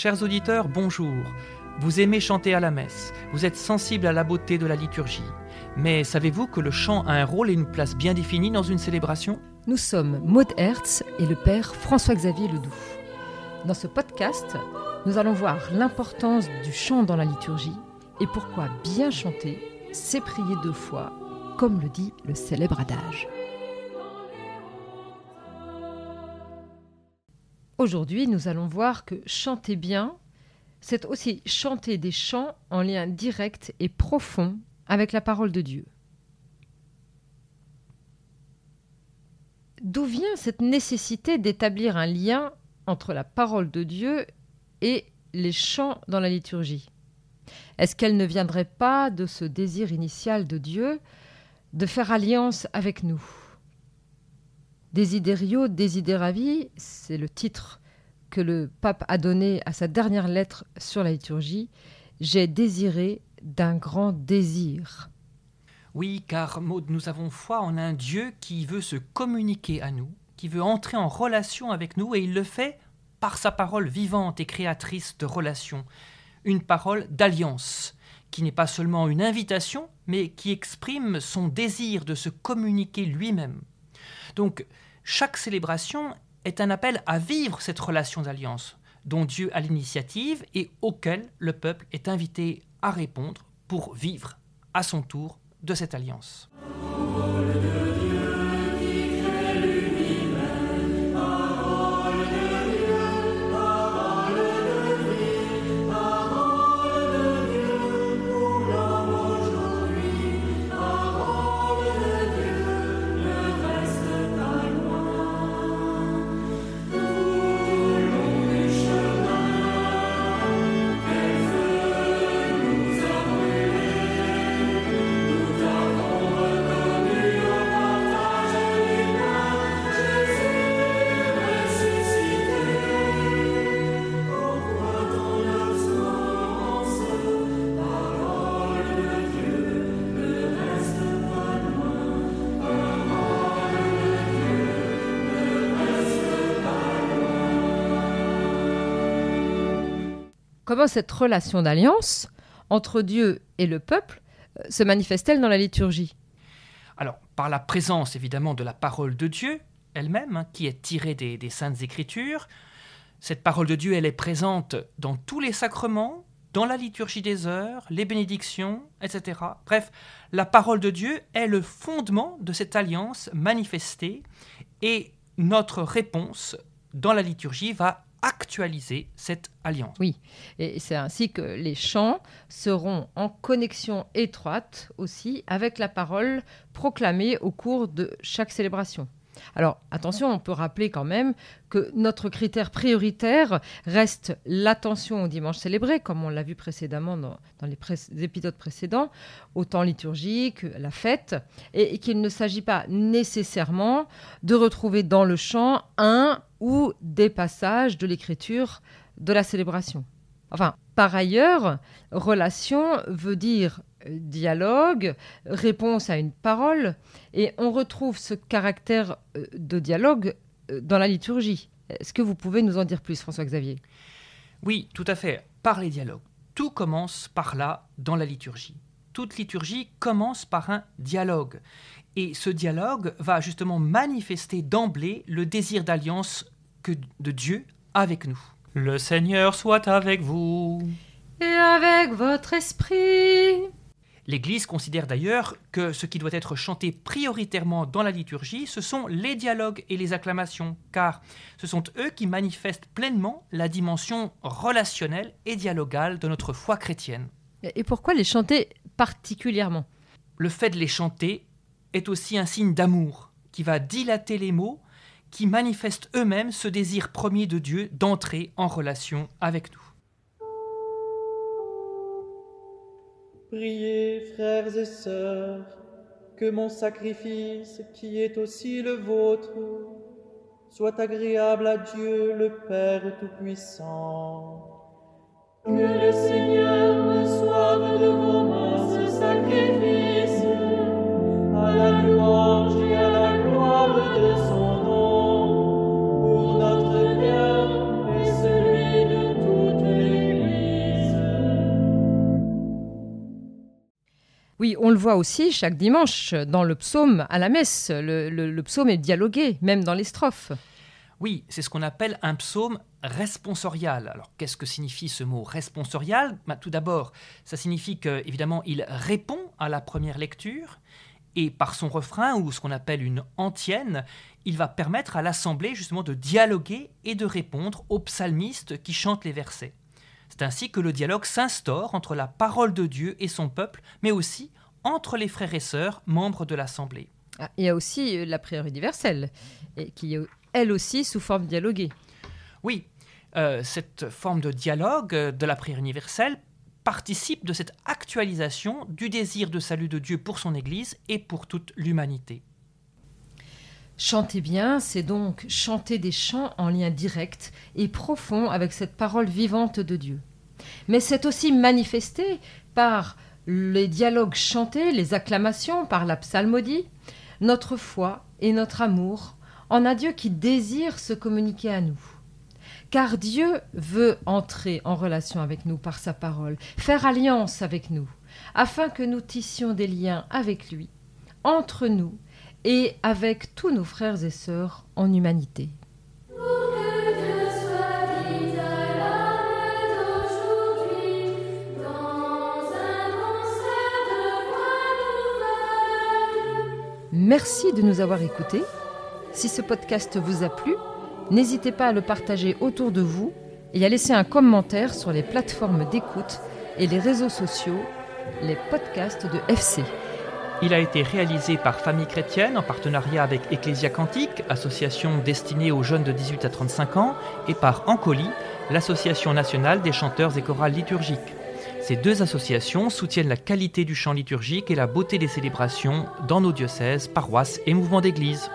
Chers auditeurs, bonjour. Vous aimez chanter à la messe, vous êtes sensible à la beauté de la liturgie. Mais savez-vous que le chant a un rôle et une place bien définis dans une célébration? Nous sommes Maud Hertz et le père François-Xavier Ledoux. Dans ce podcast, nous allons voir l'importance du chant dans la liturgie et pourquoi bien chanter, c'est prier deux fois, comme le dit le célèbre adage. Aujourd'hui, nous allons voir que chanter bien, c'est aussi chanter des chants en lien direct et profond avec la parole de Dieu. D'où vient cette nécessité d'établir un lien entre la parole de Dieu et les chants dans la liturgie? Est-ce qu'elle ne viendrait pas de ce désir initial de Dieu de faire alliance avec nous? Desiderio desideravi, c'est le titre que le pape a donné à sa dernière lettre sur la liturgie. J'ai désiré d'un grand désir. Oui, car Maud, nous avons foi en un Dieu qui veut se communiquer à nous, qui veut entrer en relation avec nous, et il le fait par sa parole vivante et créatrice de relations, une parole d'alliance, qui n'est pas seulement une invitation, mais qui exprime son désir de se communiquer lui-même. Donc, chaque célébration est un appel à vivre cette relation d'alliance dont Dieu a l'initiative et auquel le peuple est invité à répondre pour vivre à son tour de cette alliance. Comment cette relation d'alliance entre Dieu et le peuple euh, se manifeste-t-elle dans la liturgie? Alors, par la présence évidemment de la parole de Dieu elle-même, hein, qui est tirée des, des Saintes Écritures. Cette parole de Dieu, elle est présente dans tous les sacrements, dans la liturgie des heures, les bénédictions, etc. Bref, la parole de Dieu est le fondement de cette alliance manifestée et notre réponse dans la liturgie va actualiser cette alliance. Oui, et c'est ainsi que les chants seront en connexion étroite aussi avec la parole proclamée au cours de chaque célébration. Alors attention, on peut rappeler quand même que notre critère prioritaire reste l'attention au dimanche célébré, comme on l'a vu précédemment dans, les, épisodes précédents, au temps liturgique, la fête, et, qu'il ne s'agit pas nécessairement de retrouver dans le chant un ou des passages de l'écriture de la célébration. Enfin, par ailleurs, relation veut dire dialogue, réponse à une parole, et on retrouve ce caractère euh, de dialogue euh, dans la liturgie. Est-ce que vous pouvez nous en dire plus, François-Xavier? Oui, tout à fait. Par les dialogues. Tout commence par là dans la liturgie. Toute liturgie commence par un dialogue. Et ce dialogue va justement manifester d'emblée le désir d'alliance que de Dieu avec nous. Le Seigneur soit avec vous. Et avec votre esprit. L'Église considère d'ailleurs que ce qui doit être chanté prioritairement dans la liturgie, ce sont les dialogues et les acclamations, car ce sont eux qui manifestent pleinement la dimension relationnelle et dialogale de notre foi chrétienne. Et pourquoi les chanter particulièrement Le fait de les chanter est aussi un signe d'amour qui va dilater les mots, qui manifestent eux-mêmes ce désir premier de Dieu d'entrer en relation avec nous. Priez, frères et sœurs, que mon sacrifice, qui est aussi le vôtre, soit agréable à Dieu le Père Tout-Puissant. Que le Seigneur reçoive de vos Oui, on le voit aussi chaque dimanche dans le psaume à la messe. Le, psaume est dialogué, même dans les strophes. Oui, c'est ce qu'on appelle un psaume responsorial. Alors qu'est-ce que signifie ce mot responsorial? Bah, Tout d'abord, ça signifie qu'évidemment il répond à la première lecture et par son refrain ou ce qu'on appelle une antienne, il va permettre à l'assemblée justement de dialoguer et de répondre aux psalmistes qui chantent les versets. C'est ainsi que le dialogue s'instaure entre la parole de Dieu et son peuple, mais aussi entre les frères et sœurs membres de l'assemblée. Ah, il y a aussi euh, la prière universelle, qui est elle aussi sous forme dialoguée. Oui, euh, cette forme de dialogue euh, de la prière universelle participe de cette actualisation du désir de salut de Dieu pour son Église et pour toute l'humanité. Chanter bien, c'est donc chanter des chants en lien direct et profond avec cette parole vivante de Dieu. Mais c'est aussi manifesté par les dialogues chantés, les acclamations, par la psalmodie, notre foi et notre amour en un Dieu qui désire se communiquer à nous. Car Dieu veut entrer en relation avec nous par sa parole, faire alliance avec nous, afin que nous tissions des liens avec lui, entre nous et avec tous nos frères et sœurs en humanité. Merci de nous avoir écoutés. Si ce podcast vous a plu, n'hésitez pas à le partager autour de vous et à laisser un commentaire sur les plateformes d'écoute et les réseaux sociaux, les podcasts de FC. Il a été réalisé par Famille Chrétienne en partenariat avec Ecclesia Cantique, association destinée aux jeunes de 18 à 35 ans, et par Ancoli, l'association nationale des chanteurs et chorales liturgiques. Ces deux associations soutiennent la qualité du chant liturgique et la beauté des célébrations dans nos diocèses, paroisses et mouvements d'église.